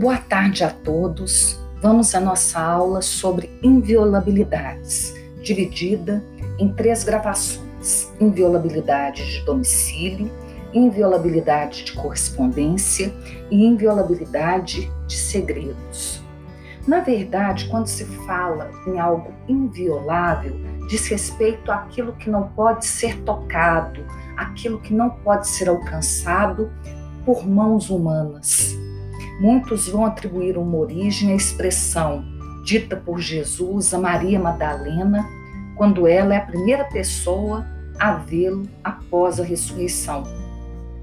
Boa tarde a todos. Vamos à nossa aula sobre inviolabilidades, dividida em três gravações: inviolabilidade de domicílio, inviolabilidade de correspondência e inviolabilidade de segredos. Na verdade, quando se fala em algo inviolável, diz respeito àquilo que não pode ser tocado, aquilo que não pode ser alcançado por mãos humanas. Muitos vão atribuir uma origem à expressão dita por Jesus a Maria Madalena, quando ela é a primeira pessoa a vê-lo após a ressurreição.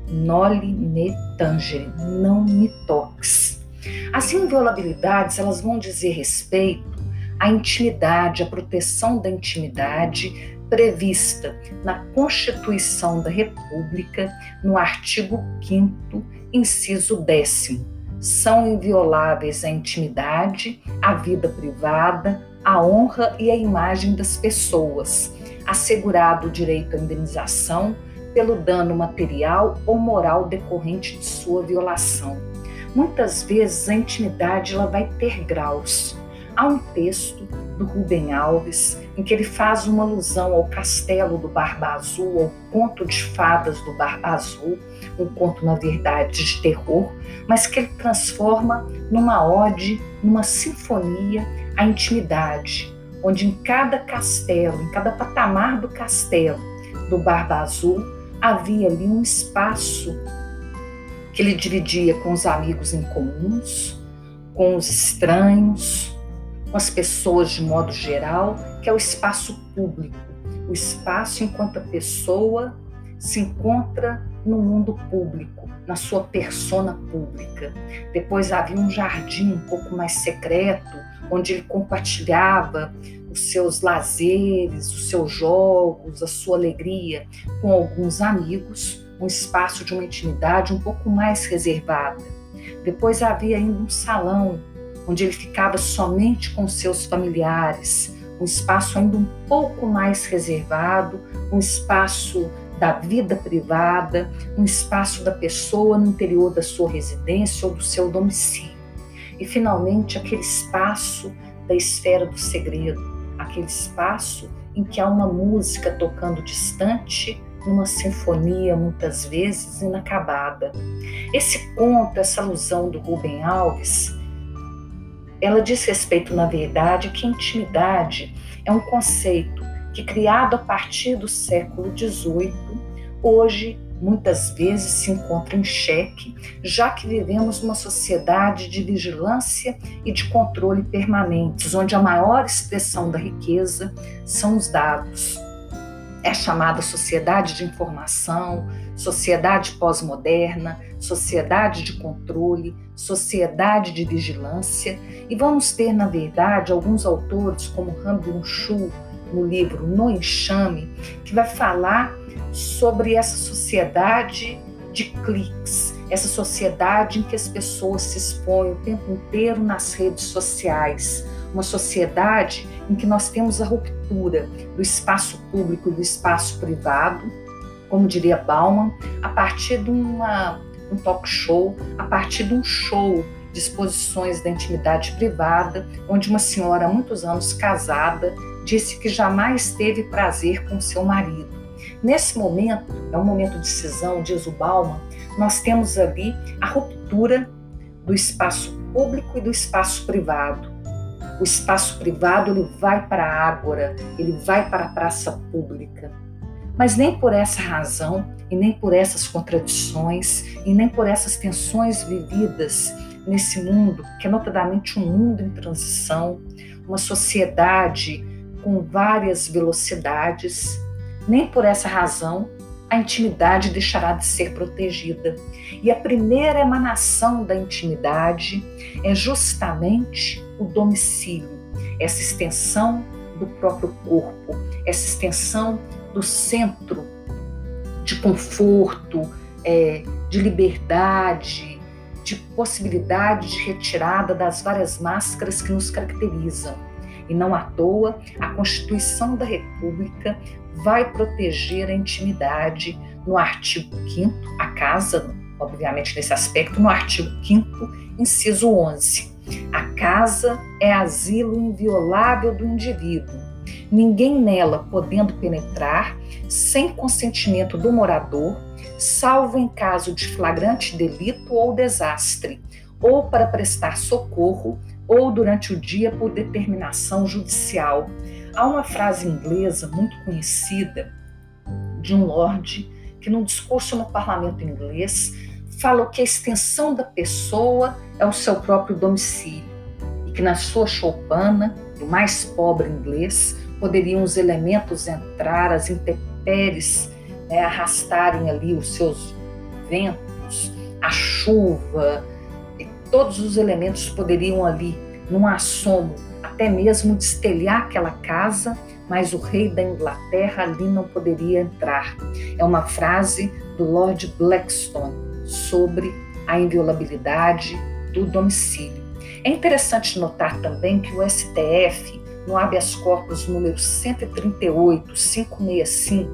Noli me tangere, não me toques. As inviolabilidades, elas vão dizer respeito à intimidade, à proteção da intimidade prevista na Constituição da República, no artigo 5 inciso 10 são invioláveis a intimidade, a vida privada, a honra e a imagem das pessoas, assegurado o direito à indenização pelo dano material ou moral decorrente de sua violação. Muitas vezes a intimidade ela vai ter graus. Há um texto do Rubem Alves em que ele faz uma alusão ao castelo do Barba Azul, ao conto de fadas do Barba Azul, um conto, na verdade, de terror, mas que ele transforma numa ode, numa sinfonia, a intimidade, onde em cada castelo, em cada patamar do castelo do Barba Azul, havia ali um espaço que ele dividia com os amigos em comuns, com os estranhos, com as pessoas de modo geral, que é o espaço público, o espaço enquanto a pessoa se encontra no mundo público, na sua persona pública. Depois havia um jardim um pouco mais secreto, onde ele compartilhava os seus lazeres, os seus jogos, a sua alegria com alguns amigos, um espaço de uma intimidade um pouco mais reservada. Depois havia ainda um salão onde ele ficava somente com seus familiares, um espaço ainda um pouco mais reservado, um espaço da vida privada, um espaço da pessoa no interior da sua residência ou do seu domicílio. E, finalmente, aquele espaço da esfera do segredo, aquele espaço em que há uma música tocando distante, numa sinfonia muitas vezes inacabada. Esse conto, essa alusão do Rubem Alves, ela diz respeito, na verdade, que intimidade é um conceito que, criado a partir do século XVIII, hoje muitas vezes se encontra em xeque, já que vivemos numa sociedade de vigilância e de controle permanentes, onde a maior expressão da riqueza são os dados é chamada sociedade de informação, sociedade pós-moderna, sociedade de controle, sociedade de vigilância, e vamos ter, na verdade, alguns autores, como Han Byung-chul, no livro No Enxame, que vai falar sobre essa sociedade de cliques, essa sociedade em que as pessoas se expõem o tempo inteiro nas redes sociais, uma sociedade em que nós temos a ruptura do espaço público e do espaço privado, como diria Bauman, a partir de uma, um talk show, a partir de um show de exposições da intimidade privada, onde uma senhora há muitos anos casada disse que jamais teve prazer com seu marido. Nesse momento, é um momento de cisão, diz o Bauman, nós temos ali a ruptura do espaço público e do espaço privado o espaço privado ele vai para a ágora, ele vai para a praça pública. Mas nem por essa razão, e nem por essas contradições, e nem por essas tensões vividas nesse mundo, que é notadamente um mundo em transição, uma sociedade com várias velocidades, nem por essa razão a intimidade deixará de ser protegida. E a primeira emanação da intimidade é justamente o domicílio, essa extensão do próprio corpo, essa extensão do centro de conforto, é, de liberdade, de possibilidade de retirada das várias máscaras que nos caracterizam. E não à toa, a Constituição da República vai proteger a intimidade no artigo 5 a casa obviamente nesse aspecto, no artigo 5 inciso 11. A casa é asilo inviolável do indivíduo. Ninguém nela podendo penetrar sem consentimento do morador, salvo em caso de flagrante delito ou desastre, ou para prestar socorro, ou durante o dia por determinação judicial. Há uma frase inglesa muito conhecida de um lorde que, num discurso no parlamento inglês, falou que a extensão da pessoa é o seu próprio domicílio e que na sua choupana, do mais pobre inglês, poderiam os elementos entrar, as intempéries né, arrastarem ali os seus ventos, a chuva, todos os elementos poderiam ali, num assomo, até mesmo destelhar aquela casa, mas o rei da Inglaterra ali não poderia entrar. É uma frase do Lord Blackstone sobre a inviolabilidade do domicílio. É interessante notar também que o STF no habeas corpus número 138, 565,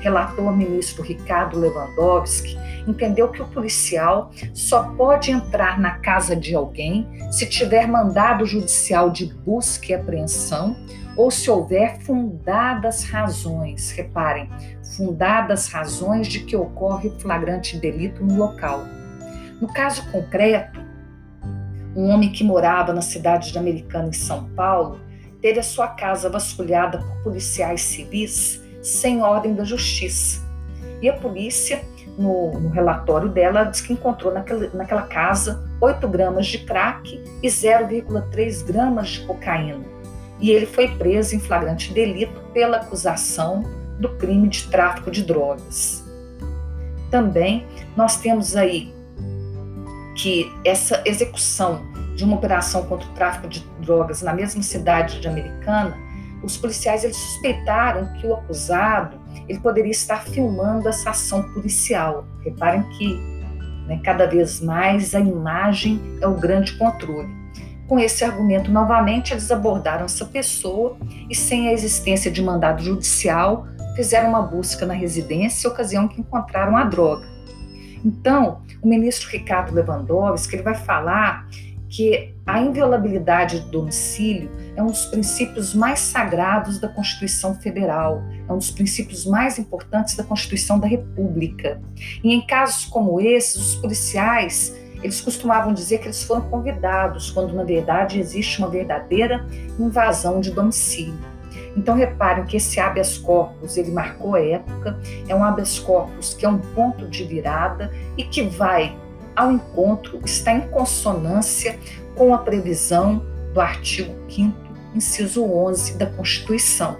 relator ministro Ricardo Lewandowski, entendeu que o policial só pode entrar na casa de alguém se tiver mandado judicial de busca e apreensão ou se houver fundadas razões, reparem, fundadas razões de que ocorre flagrante delito no local. No caso concreto, um homem que morava na cidade de Americana, em São Paulo, teve a sua casa vasculhada por policiais civis sem ordem da justiça. E a polícia, no, no relatório dela, diz que encontrou naquela, naquela casa 8 gramas de crack e 0,3 gramas de cocaína. E ele foi preso em flagrante delito pela acusação do crime de tráfico de drogas. Também nós temos aí que essa execução de uma operação contra o tráfico de drogas na mesma cidade de Americana, os policiais eles suspeitaram que o acusado ele poderia estar filmando essa ação policial. Reparem que né, cada vez mais a imagem é o grande controle. Com esse argumento, novamente, eles abordaram essa pessoa e, sem a existência de mandado judicial, fizeram uma busca na residência, ocasião que encontraram a droga. Então, o ministro Ricardo Lewandowski ele vai falar que a inviolabilidade do domicílio é um dos princípios mais sagrados da Constituição Federal, é um dos princípios mais importantes da Constituição da República. E em casos como esses, os policiais eles costumavam dizer que eles foram convidados, quando na verdade existe uma verdadeira invasão de domicílio. Então reparem que esse habeas corpus, ele marcou a época, é um habeas corpus que é um ponto de virada e que vai ao encontro está em consonância com a previsão do artigo 5 inciso 11 da Constituição.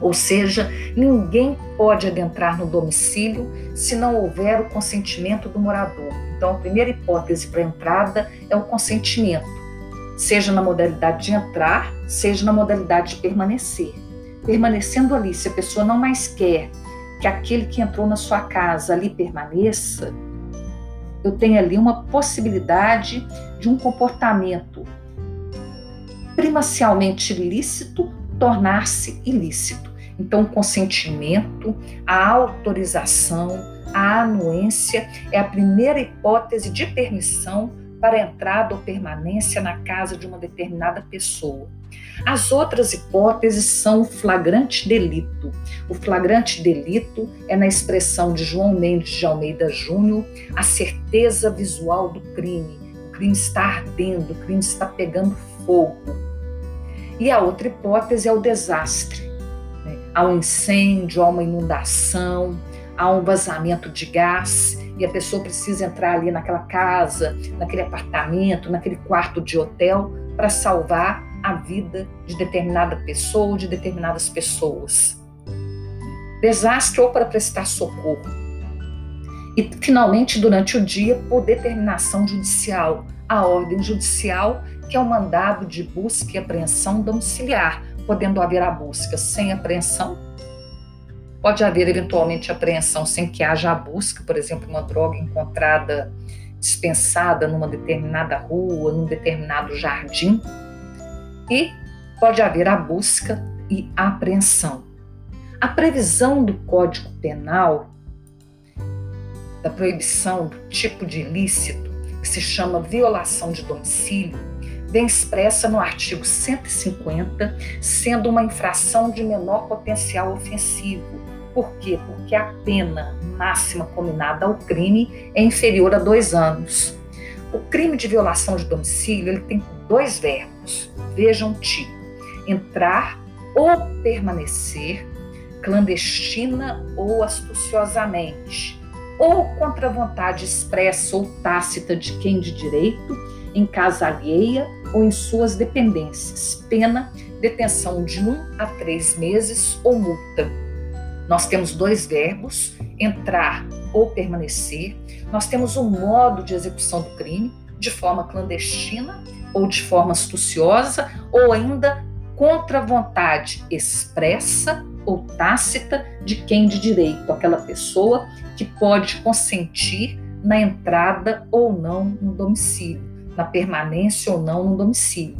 Ou seja, ninguém pode adentrar no domicílio se não houver o consentimento do morador. Então, a primeira hipótese para entrada é o consentimento, seja na modalidade de entrar, seja na modalidade de permanecer. Permanecendo ali, se a pessoa não mais quer que aquele que entrou na sua casa ali permaneça, eu tenho ali uma possibilidade de um comportamento primacialmente lícito tornar-se ilícito. Então, o consentimento, a autorização, a anuência é a primeira hipótese de permissão para entrada ou permanência na casa de uma determinada pessoa. As outras hipóteses são o flagrante delito. O flagrante delito é, na expressão de João Mendes de Almeida Júnior, a certeza visual do crime. O crime está ardendo, o crime está pegando fogo. E a outra hipótese é o desastre. Né? Há um incêndio, há uma inundação, há um vazamento de gás e a pessoa precisa entrar ali naquela casa, naquele apartamento, naquele quarto de hotel para salvar a vida de determinada pessoa ou de determinadas pessoas. Desastre ou para prestar socorro. E, finalmente, durante o dia, por determinação judicial, a ordem judicial, que é o mandado de busca e apreensão domiciliar, podendo haver a busca sem apreensão. Pode haver, eventualmente, apreensão sem que haja a busca, por exemplo, uma droga encontrada dispensada numa determinada rua, num determinado jardim e pode haver a busca e a apreensão. A previsão do Código Penal da proibição do tipo de ilícito, que se chama violação de domicílio, vem expressa no artigo 150, sendo uma infração de menor potencial ofensivo. Por quê? Porque a pena máxima combinada ao crime é inferior a dois anos. O crime de violação de domicílio ele tem dois verbos. Vejam o tipo: entrar ou permanecer clandestina ou astuciosamente, ou contra a vontade expressa ou tácita de quem de direito, em casa alheia ou em suas dependências, pena detenção de um a três meses ou multa. Nós temos dois verbos, entrar ou permanecer. Nós temos um modo de execução do crime, de forma clandestina ou de forma astuciosa, ou ainda contra a vontade expressa ou tácita de quem de direito, aquela pessoa que pode consentir na entrada ou não no domicílio na permanência ou não no domicílio.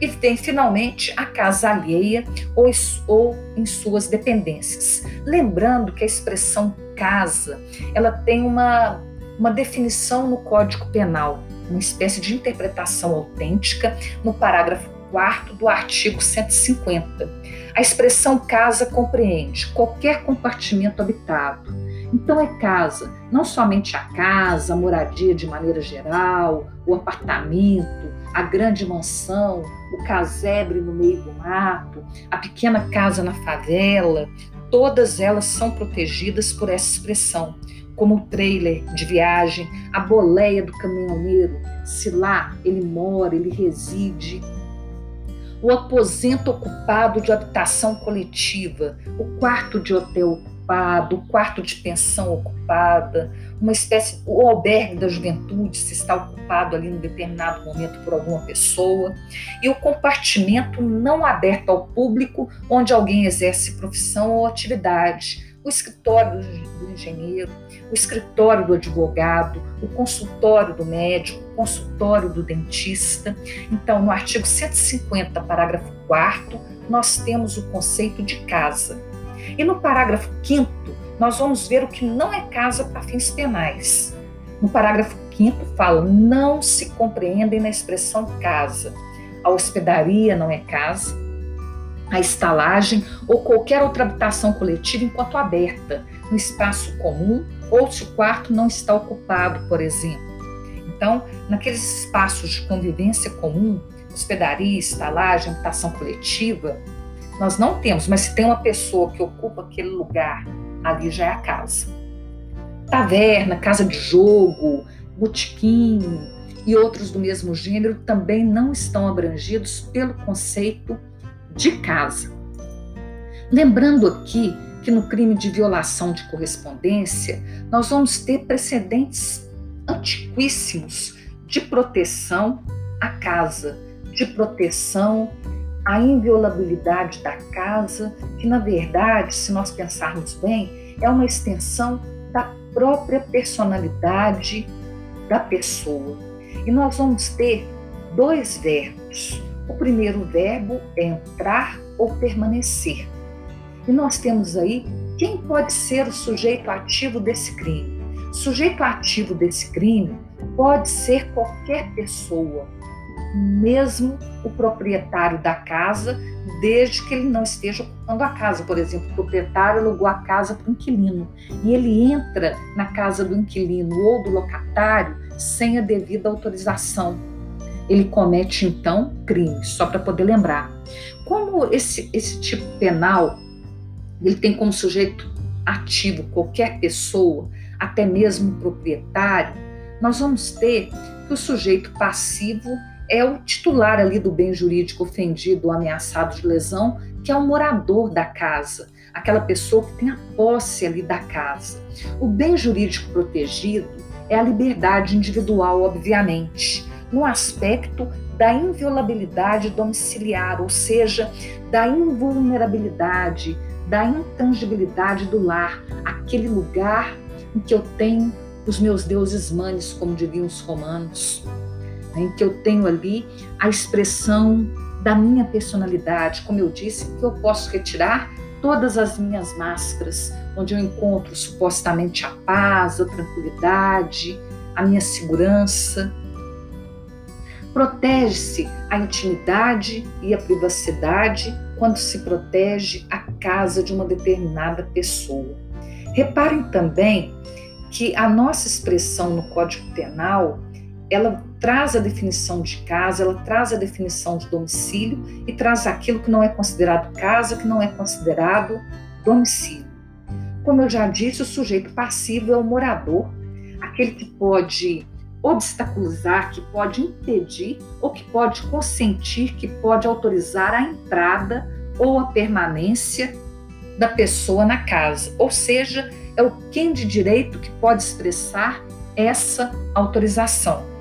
E tem, finalmente, a casa alheia ou, ou em suas dependências. Lembrando que a expressão casa, ela tem uma, uma definição no Código Penal, uma espécie de interpretação autêntica no parágrafo 4 do artigo 150. A expressão casa compreende qualquer compartimento habitado, então é casa, não somente a casa, a moradia de maneira geral, o apartamento, a grande mansão, o casebre no meio do mato, a pequena casa na favela, todas elas são protegidas por essa expressão, como o trailer de viagem, a boleia do caminhoneiro, se lá ele mora, ele reside, o aposento ocupado de habitação coletiva, o quarto de hotel ocupado, quarto de pensão ocupada, uma espécie, o albergue da juventude se está ocupado ali em determinado momento por alguma pessoa, e o compartimento não aberto ao público onde alguém exerce profissão ou atividade, o escritório do engenheiro, o escritório do advogado, o consultório do médico, o consultório do dentista. Então, no artigo 150, parágrafo 4 nós temos o conceito de casa. E no parágrafo 5 nós vamos ver o que não é casa para fins penais. No parágrafo 5 fala: não se compreendem na expressão casa. A hospedaria não é casa, a estalagem ou qualquer outra habitação coletiva enquanto aberta, no espaço comum ou se o quarto não está ocupado, por exemplo. Então, naqueles espaços de convivência comum, hospedaria, estalagem, habitação coletiva, nós não temos, mas se tem uma pessoa que ocupa aquele lugar, ali já é a casa. Taverna, casa de jogo, botequim e outros do mesmo gênero também não estão abrangidos pelo conceito de casa. Lembrando aqui que no crime de violação de correspondência, nós vamos ter precedentes antiquíssimos de proteção à casa, de proteção a inviolabilidade da casa, que na verdade, se nós pensarmos bem, é uma extensão da própria personalidade da pessoa. E nós vamos ter dois verbos. O primeiro verbo é entrar ou permanecer. E nós temos aí quem pode ser o sujeito ativo desse crime. Sujeito ativo desse crime pode ser qualquer pessoa, mesmo o proprietário da casa, desde que ele não esteja ocupando a casa. Por exemplo, o proprietário alugou a casa para o inquilino e ele entra na casa do inquilino ou do locatário sem a devida autorização. Ele comete então crime, só para poder lembrar. Como esse, esse tipo penal ele tem como sujeito ativo qualquer pessoa, até mesmo o proprietário, nós vamos ter que o sujeito passivo é o titular ali do bem jurídico ofendido ameaçado de lesão, que é o morador da casa, aquela pessoa que tem a posse ali da casa. O bem jurídico protegido é a liberdade individual, obviamente, no aspecto da inviolabilidade domiciliar, ou seja, da invulnerabilidade, da intangibilidade do lar, aquele lugar em que eu tenho os meus deuses manes, como diriam os romanos em que eu tenho ali a expressão da minha personalidade, como eu disse, que eu posso retirar todas as minhas máscaras, onde eu encontro supostamente a paz, a tranquilidade, a minha segurança. Protege-se a intimidade e a privacidade quando se protege a casa de uma determinada pessoa. Reparem também que a nossa expressão no Código Penal ela traz a definição de casa, ela traz a definição de domicílio e traz aquilo que não é considerado casa, que não é considerado domicílio. Como eu já disse, o sujeito passivo é o morador, aquele que pode obstaculizar, que pode impedir ou que pode consentir, que pode autorizar a entrada ou a permanência da pessoa na casa. Ou seja, é o quem de direito que pode expressar essa autorização.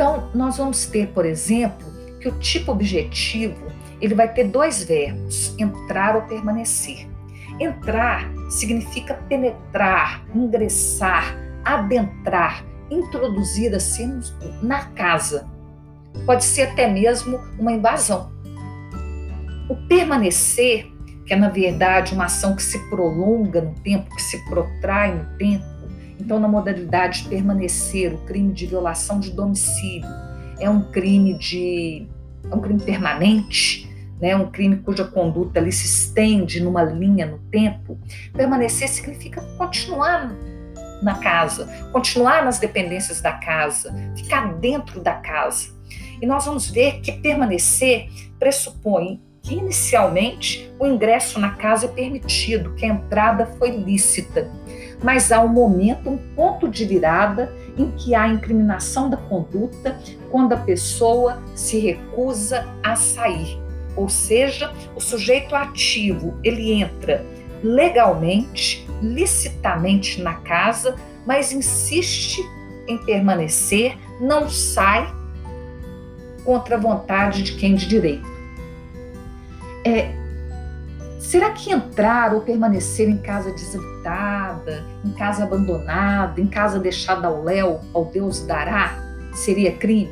Então, nós vamos ter, por exemplo, que o tipo objetivo ele vai ter dois verbos, entrar ou permanecer. Entrar significa penetrar, ingressar, adentrar, introduzir assim na casa. Pode ser até mesmo uma invasão. O permanecer, que é na verdade uma ação que se prolonga no tempo, que se protrai no tempo, então, na modalidade de permanecer, o crime de violação de domicílio é um crime de é um crime permanente, né? Um crime cuja conduta ali se estende numa linha no tempo. Permanecer significa continuar na casa, continuar nas dependências da casa, ficar dentro da casa. E nós vamos ver que permanecer pressupõe que inicialmente o ingresso na casa é permitido, que a entrada foi lícita mas há um momento, um ponto de virada em que há incriminação da conduta quando a pessoa se recusa a sair. Ou seja, o sujeito ativo, ele entra legalmente, licitamente na casa, mas insiste em permanecer, não sai contra a vontade de quem de direito. É, Será que entrar ou permanecer em casa desabitada, em casa abandonada, em casa deixada ao léu, ao Deus dará, seria crime?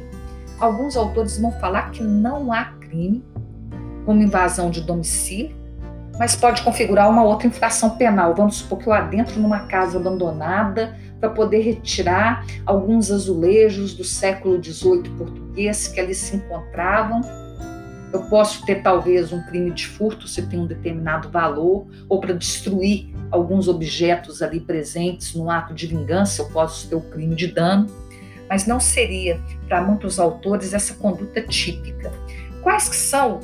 Alguns autores vão falar que não há crime como invasão de domicílio, mas pode configurar uma outra infração penal. Vamos supor que eu adentro numa casa abandonada para poder retirar alguns azulejos do século XVIII português que ali se encontravam eu posso ter talvez um crime de furto se tem um determinado valor, ou para destruir alguns objetos ali presentes num ato de vingança, eu posso ter o crime de dano, mas não seria para muitos autores essa conduta típica. Quais que são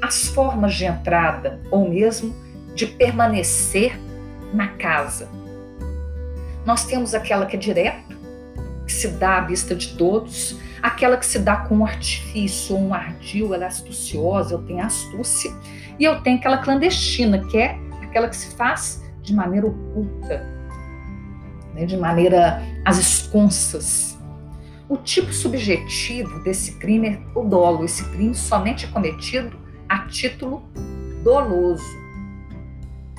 as formas de entrada ou mesmo de permanecer na casa? Nós temos aquela que é direta, que se dá à vista de todos, aquela que se dá com um artifício, um ardil, ela é astuciosa, eu tenho astúcia, e eu tenho aquela clandestina, que é aquela que se faz de maneira oculta, né, de maneira às esconsas. O tipo subjetivo desse crime é o dolo. Esse crime somente é cometido a título doloso.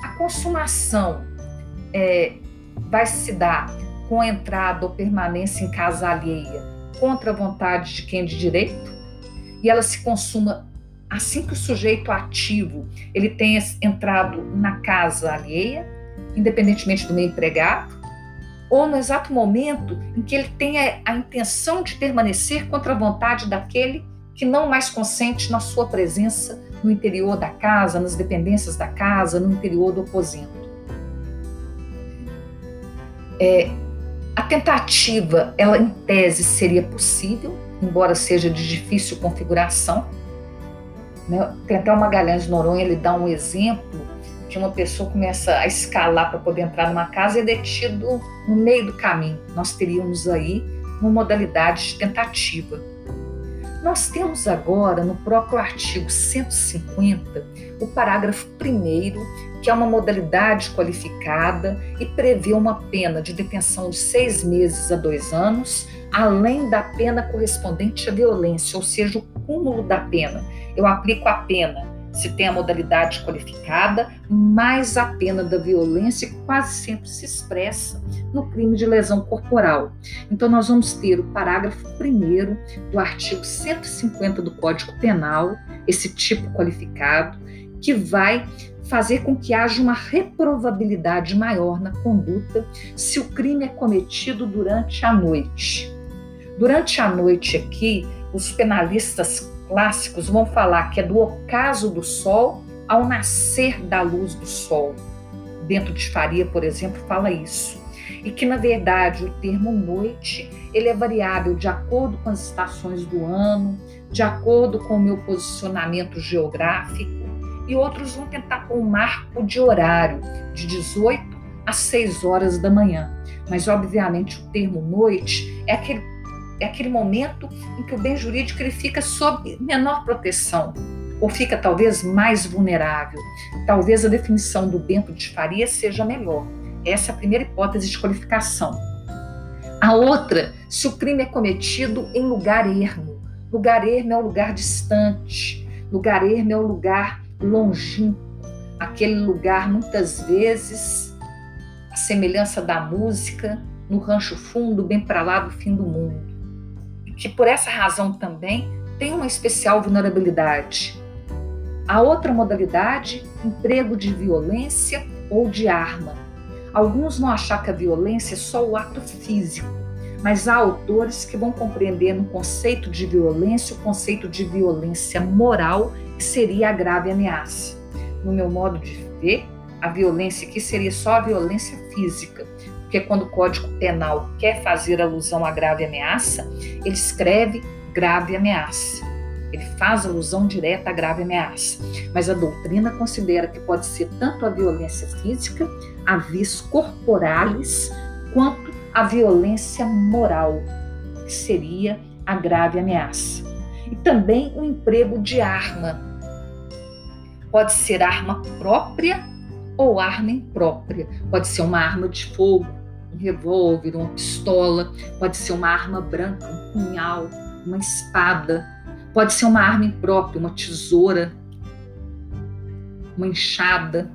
A consumação é, vai se dar com entrada ou permanência em casa alheia contra a vontade de quem é de direito e ela se consuma assim que o sujeito ativo ele tenha entrado na casa alheia, independentemente do meio empregado, ou no exato momento em que ele tenha a intenção de permanecer contra a vontade daquele que não mais consente na sua presença no interior da casa, nas dependências da casa, no interior do aposento. É, tentativa, ela em tese seria possível, embora seja de difícil configuração. Né? Tem até Magalhães Noronha, ele dá um exemplo de uma pessoa começa a escalar para poder entrar numa casa e é detido no meio do caminho. Nós teríamos aí uma modalidade de tentativa. Nós temos agora, no próprio artigo 150, o parágrafo 1 que é uma modalidade qualificada e prevê uma pena de detenção de seis meses a dois anos, além da pena correspondente à violência, ou seja, o cúmulo da pena. Eu aplico a pena se tem a modalidade qualificada, mais a pena da violência quase sempre se expressa no crime de lesão corporal. Então, nós vamos ter o parágrafo 1 do artigo 150 do Código Penal, esse tipo qualificado, que vai fazer com que haja uma reprovabilidade maior na conduta se o crime é cometido durante a noite. Durante a noite aqui, os penalistas clássicos vão falar que é do ocaso do sol ao nascer da luz do sol. Bento de Faria, por exemplo, fala isso. E que, na verdade, o termo noite ele é variável de acordo com as estações do ano, de acordo com o meu posicionamento geográfico, e outros vão tentar pôr um marco de horário de 18 às 6 horas da manhã. Mas, obviamente, o termo noite é aquele, é aquele momento em que o bem jurídico ele fica sob menor proteção, ou fica talvez mais vulnerável. Talvez a definição do Bento de Faria seja melhor. Essa é a primeira hipótese de qualificação. A outra, se o crime é cometido em lugar ermo. Lugar ermo é um lugar distante. Lugar ermo é um lugar longínquo, aquele lugar muitas vezes a semelhança da música no rancho fundo, bem para lá do fim do mundo. Que por essa razão também tem uma especial vulnerabilidade. A outra modalidade, emprego de violência ou de arma. Alguns vão achar que a violência é só o ato físico, mas há autores que vão compreender no conceito de violência o conceito de violência moral que seria a grave ameaça. No meu modo de ver, a violência aqui seria só a violência física, porque quando o Código Penal quer fazer alusão à grave ameaça, ele escreve grave ameaça. Ele faz alusão direta à grave ameaça. Mas a doutrina considera que pode ser tanto a violência física, a vis corporalis, quanto a violência moral, que seria a grave ameaça. E também o emprego de arma, Pode ser arma própria ou arma imprópria. Pode ser uma arma de fogo, revólver, uma pistola, pode ser uma arma branca, um punhal, uma espada, pode ser uma arma imprópria, uma tesoura, uma enxada.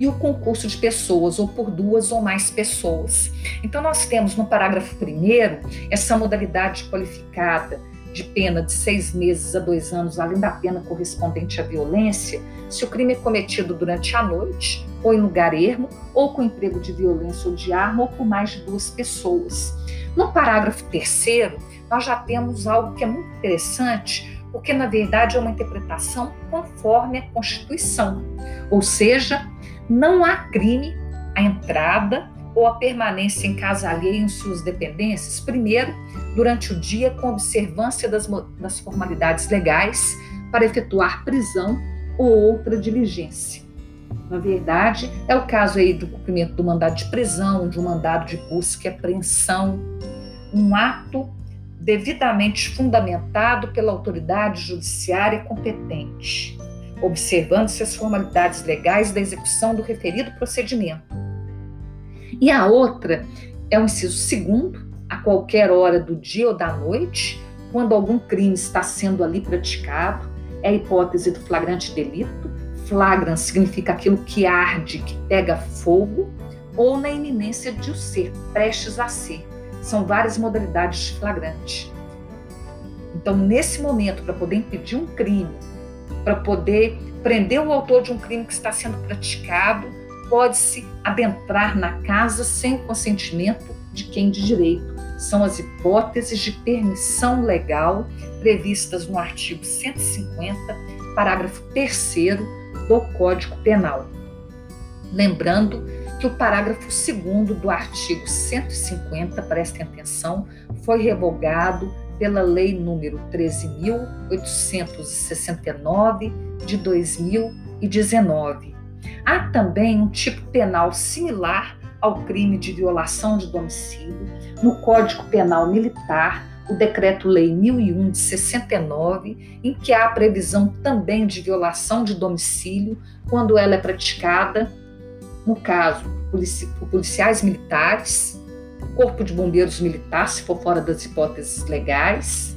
E o concurso de pessoas, ou por duas ou mais pessoas. Então, nós temos no parágrafo primeiro essa modalidade qualificada de pena de seis meses a dois anos, além da pena correspondente à violência, se o crime é cometido durante a noite, ou em lugar ermo, ou com emprego de violência ou de arma, ou por mais de duas pessoas. No parágrafo terceiro, nós já temos algo que é muito interessante, porque na verdade é uma interpretação conforme a Constituição, ou seja, não há crime a entrada ou a permanência em casa alheia em suas dependências, primeiro, durante o dia, com observância das, das formalidades legais para efetuar prisão ou outra diligência. Na verdade, é o caso aí do cumprimento do mandado de prisão, de um mandado de busca e apreensão, um ato devidamente fundamentado pela autoridade judiciária competente, observando-se as formalidades legais da execução do referido procedimento e a outra é o inciso segundo, a qualquer hora do dia ou da noite, quando algum crime está sendo ali praticado, é a hipótese do flagrante delito. Flagram significa aquilo que arde, que pega fogo, ou na iminência de o ser, prestes a ser. São várias modalidades de flagrante. Então, nesse momento, para poder impedir um crime, para poder prender o autor de um crime que está sendo praticado, pode-se adentrar na casa sem consentimento de quem de direito. São as hipóteses de permissão legal previstas no artigo 150, parágrafo 3 do Código Penal. Lembrando que o parágrafo 2 do artigo 150, prestem atenção, foi revogado pela Lei número 13.869 de 2019 Há também um tipo penal similar ao crime de violação de domicílio no Código Penal Militar, o Decreto-Lei 1001 de 69, em que há a previsão também de violação de domicílio quando ela é praticada, no caso, por policiais militares, Corpo de Bombeiros Militar, se for fora das hipóteses legais,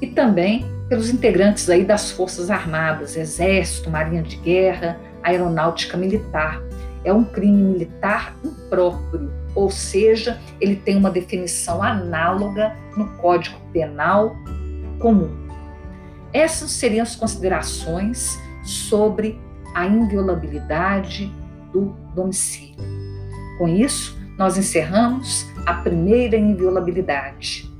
e também pelos integrantes aí das Forças Armadas, Exército, Marinha de Guerra, aeronáutica militar. É um crime militar impróprio, ou seja, ele tem uma definição análoga no Código Penal comum. Essas seriam as considerações sobre a inviolabilidade do domicílio. Com isso, nós encerramos a primeira inviolabilidade,